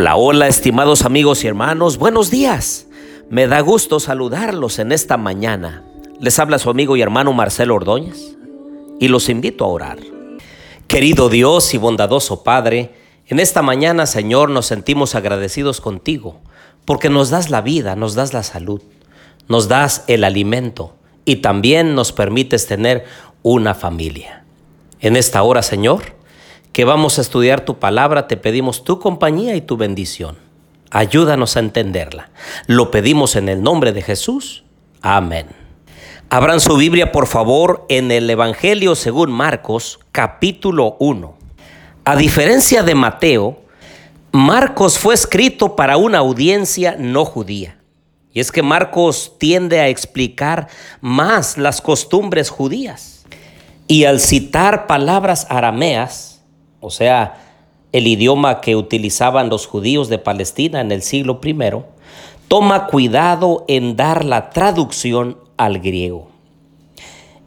Hola, hola, estimados amigos y hermanos, buenos días. Me da gusto saludarlos en esta mañana. Les habla su amigo y hermano Marcelo Ordóñez y los invito a orar. Querido Dios y bondadoso Padre, en esta mañana, Señor, nos sentimos agradecidos contigo porque nos das la vida, nos das la salud, nos das el alimento y también nos permites tener una familia. En esta hora, Señor, que vamos a estudiar tu palabra, te pedimos tu compañía y tu bendición. Ayúdanos a entenderla. Lo pedimos en el nombre de Jesús. Amén. Abran su Biblia, por favor, en el Evangelio según Marcos, capítulo 1. A diferencia de Mateo, Marcos fue escrito para una audiencia no judía. Y es que Marcos tiende a explicar más las costumbres judías. Y al citar palabras arameas, o sea, el idioma que utilizaban los judíos de Palestina en el siglo I, toma cuidado en dar la traducción al griego.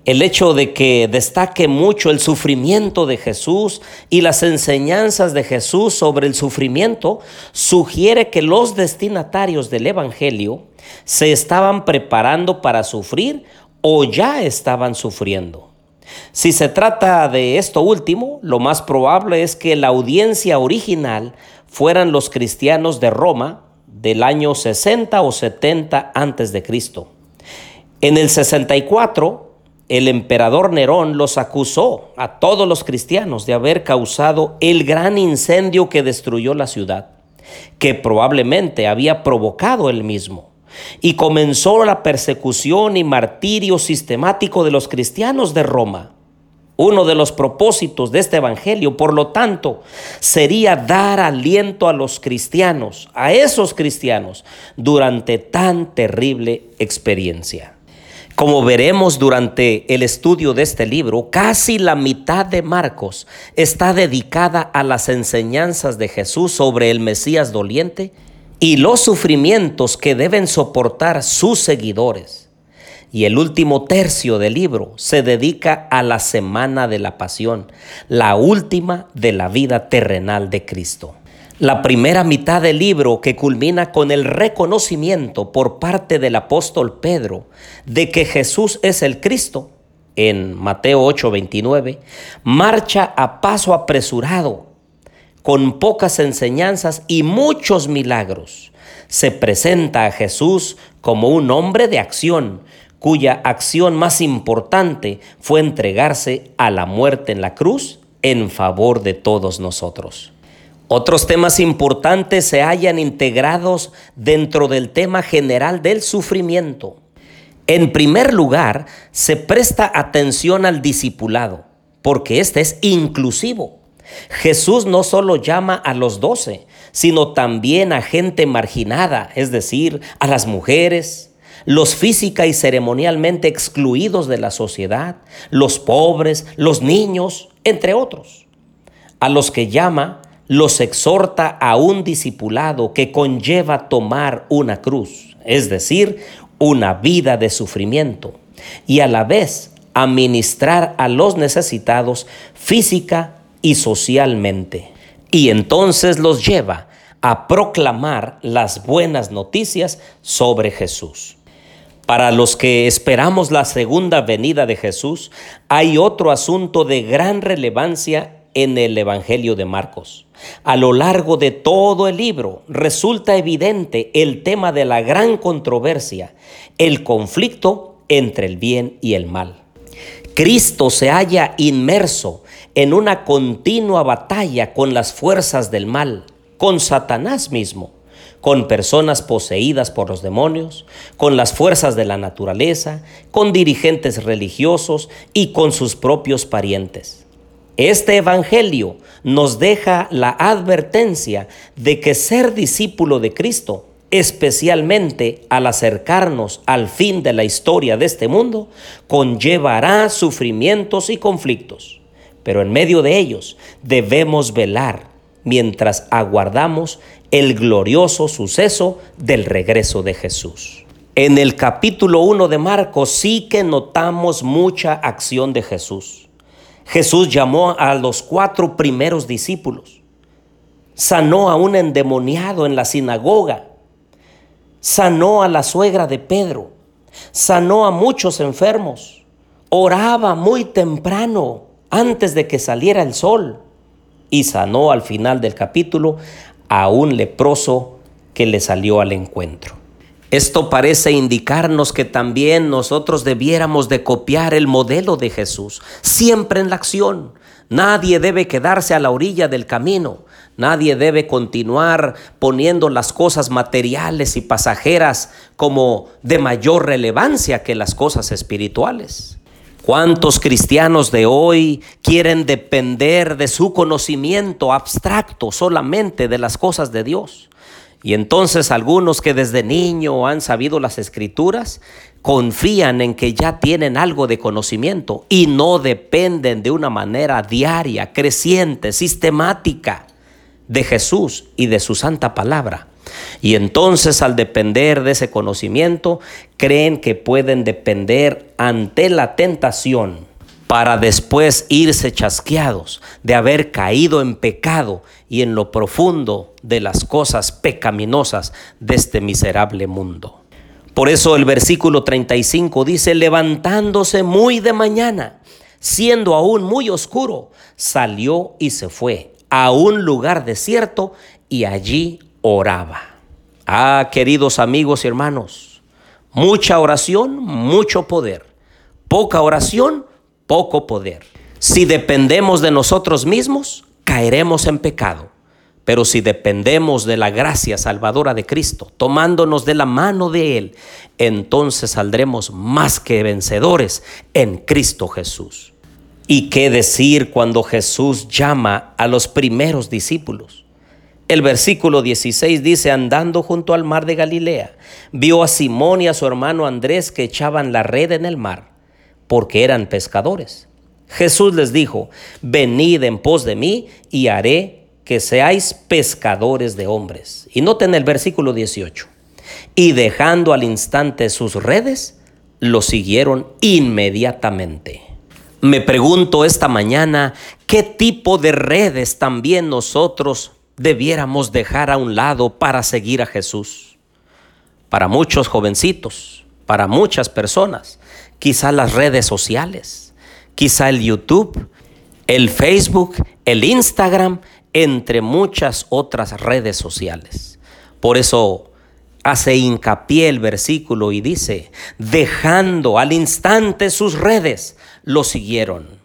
El hecho de que destaque mucho el sufrimiento de Jesús y las enseñanzas de Jesús sobre el sufrimiento sugiere que los destinatarios del Evangelio se estaban preparando para sufrir o ya estaban sufriendo. Si se trata de esto último, lo más probable es que la audiencia original fueran los cristianos de Roma del año 60 o 70 antes de Cristo. En el 64, el emperador Nerón los acusó a todos los cristianos de haber causado el gran incendio que destruyó la ciudad, que probablemente había provocado él mismo y comenzó la persecución y martirio sistemático de los cristianos de Roma. Uno de los propósitos de este Evangelio, por lo tanto, sería dar aliento a los cristianos, a esos cristianos, durante tan terrible experiencia. Como veremos durante el estudio de este libro, casi la mitad de Marcos está dedicada a las enseñanzas de Jesús sobre el Mesías doliente y los sufrimientos que deben soportar sus seguidores. Y el último tercio del libro se dedica a la semana de la pasión, la última de la vida terrenal de Cristo. La primera mitad del libro, que culmina con el reconocimiento por parte del apóstol Pedro de que Jesús es el Cristo, en Mateo 8:29, marcha a paso apresurado con pocas enseñanzas y muchos milagros. Se presenta a Jesús como un hombre de acción, cuya acción más importante fue entregarse a la muerte en la cruz en favor de todos nosotros. Otros temas importantes se hallan integrados dentro del tema general del sufrimiento. En primer lugar, se presta atención al discipulado, porque este es inclusivo. Jesús no solo llama a los doce, sino también a gente marginada, es decir, a las mujeres, los física y ceremonialmente excluidos de la sociedad, los pobres, los niños, entre otros. A los que llama, los exhorta a un discipulado que conlleva tomar una cruz, es decir, una vida de sufrimiento, y a la vez administrar a los necesitados física, y socialmente. Y entonces los lleva a proclamar las buenas noticias sobre Jesús. Para los que esperamos la segunda venida de Jesús, hay otro asunto de gran relevancia en el Evangelio de Marcos. A lo largo de todo el libro resulta evidente el tema de la gran controversia, el conflicto entre el bien y el mal. Cristo se halla inmerso en una continua batalla con las fuerzas del mal, con Satanás mismo, con personas poseídas por los demonios, con las fuerzas de la naturaleza, con dirigentes religiosos y con sus propios parientes. Este Evangelio nos deja la advertencia de que ser discípulo de Cristo especialmente al acercarnos al fin de la historia de este mundo, conllevará sufrimientos y conflictos. Pero en medio de ellos debemos velar mientras aguardamos el glorioso suceso del regreso de Jesús. En el capítulo 1 de Marcos sí que notamos mucha acción de Jesús. Jesús llamó a los cuatro primeros discípulos sanó a un endemoniado en la sinagoga, sanó a la suegra de Pedro, sanó a muchos enfermos, oraba muy temprano antes de que saliera el sol y sanó al final del capítulo a un leproso que le salió al encuentro. Esto parece indicarnos que también nosotros debiéramos de copiar el modelo de Jesús, siempre en la acción. Nadie debe quedarse a la orilla del camino. Nadie debe continuar poniendo las cosas materiales y pasajeras como de mayor relevancia que las cosas espirituales. ¿Cuántos cristianos de hoy quieren depender de su conocimiento abstracto solamente de las cosas de Dios? Y entonces algunos que desde niño han sabido las escrituras, confían en que ya tienen algo de conocimiento y no dependen de una manera diaria, creciente, sistemática de Jesús y de su santa palabra. Y entonces al depender de ese conocimiento, creen que pueden depender ante la tentación para después irse chasqueados de haber caído en pecado y en lo profundo de las cosas pecaminosas de este miserable mundo. Por eso el versículo 35 dice, levantándose muy de mañana, siendo aún muy oscuro, salió y se fue a un lugar desierto y allí oraba. Ah, queridos amigos y hermanos, mucha oración, mucho poder. Poca oración, poco poder. Si dependemos de nosotros mismos, caeremos en pecado. Pero si dependemos de la gracia salvadora de Cristo, tomándonos de la mano de Él, entonces saldremos más que vencedores en Cristo Jesús. ¿Y qué decir cuando Jesús llama a los primeros discípulos? El versículo 16 dice, andando junto al mar de Galilea, vio a Simón y a su hermano Andrés que echaban la red en el mar porque eran pescadores. Jesús les dijo, venid en pos de mí y haré que seáis pescadores de hombres. Y noten el versículo 18. Y dejando al instante sus redes, lo siguieron inmediatamente. Me pregunto esta mañana, ¿qué tipo de redes también nosotros debiéramos dejar a un lado para seguir a Jesús? Para muchos jovencitos, para muchas personas, quizá las redes sociales, quizá el YouTube, el Facebook, el Instagram, entre muchas otras redes sociales. Por eso hace hincapié el versículo y dice, dejando al instante sus redes, lo siguieron.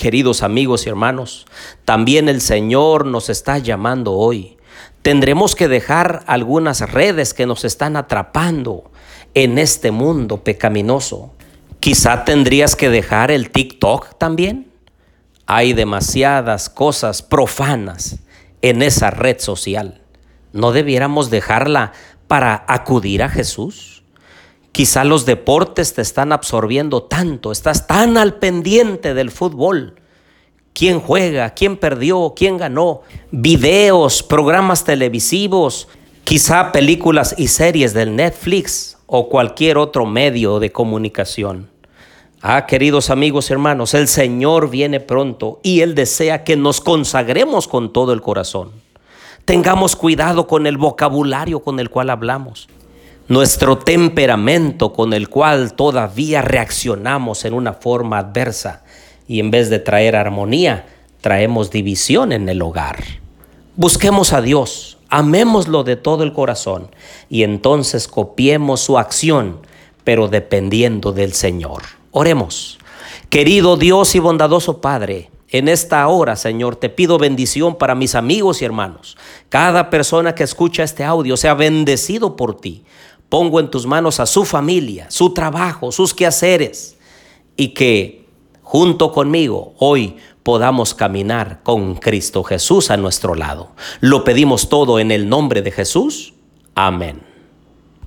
Queridos amigos y hermanos, también el Señor nos está llamando hoy. Tendremos que dejar algunas redes que nos están atrapando en este mundo pecaminoso. Quizá tendrías que dejar el TikTok también. Hay demasiadas cosas profanas en esa red social. ¿No debiéramos dejarla para acudir a Jesús? Quizá los deportes te están absorbiendo tanto, estás tan al pendiente del fútbol. ¿Quién juega? ¿Quién perdió? ¿Quién ganó? Videos, programas televisivos, quizá películas y series del Netflix o cualquier otro medio de comunicación. Ah, queridos amigos y hermanos, el Señor viene pronto y Él desea que nos consagremos con todo el corazón. Tengamos cuidado con el vocabulario con el cual hablamos, nuestro temperamento con el cual todavía reaccionamos en una forma adversa y en vez de traer armonía, traemos división en el hogar. Busquemos a Dios, amémoslo de todo el corazón y entonces copiemos su acción, pero dependiendo del Señor. Oremos. Querido Dios y bondadoso Padre, en esta hora, Señor, te pido bendición para mis amigos y hermanos. Cada persona que escucha este audio sea bendecido por ti. Pongo en tus manos a su familia, su trabajo, sus quehaceres y que junto conmigo hoy podamos caminar con Cristo Jesús a nuestro lado. Lo pedimos todo en el nombre de Jesús. Amén.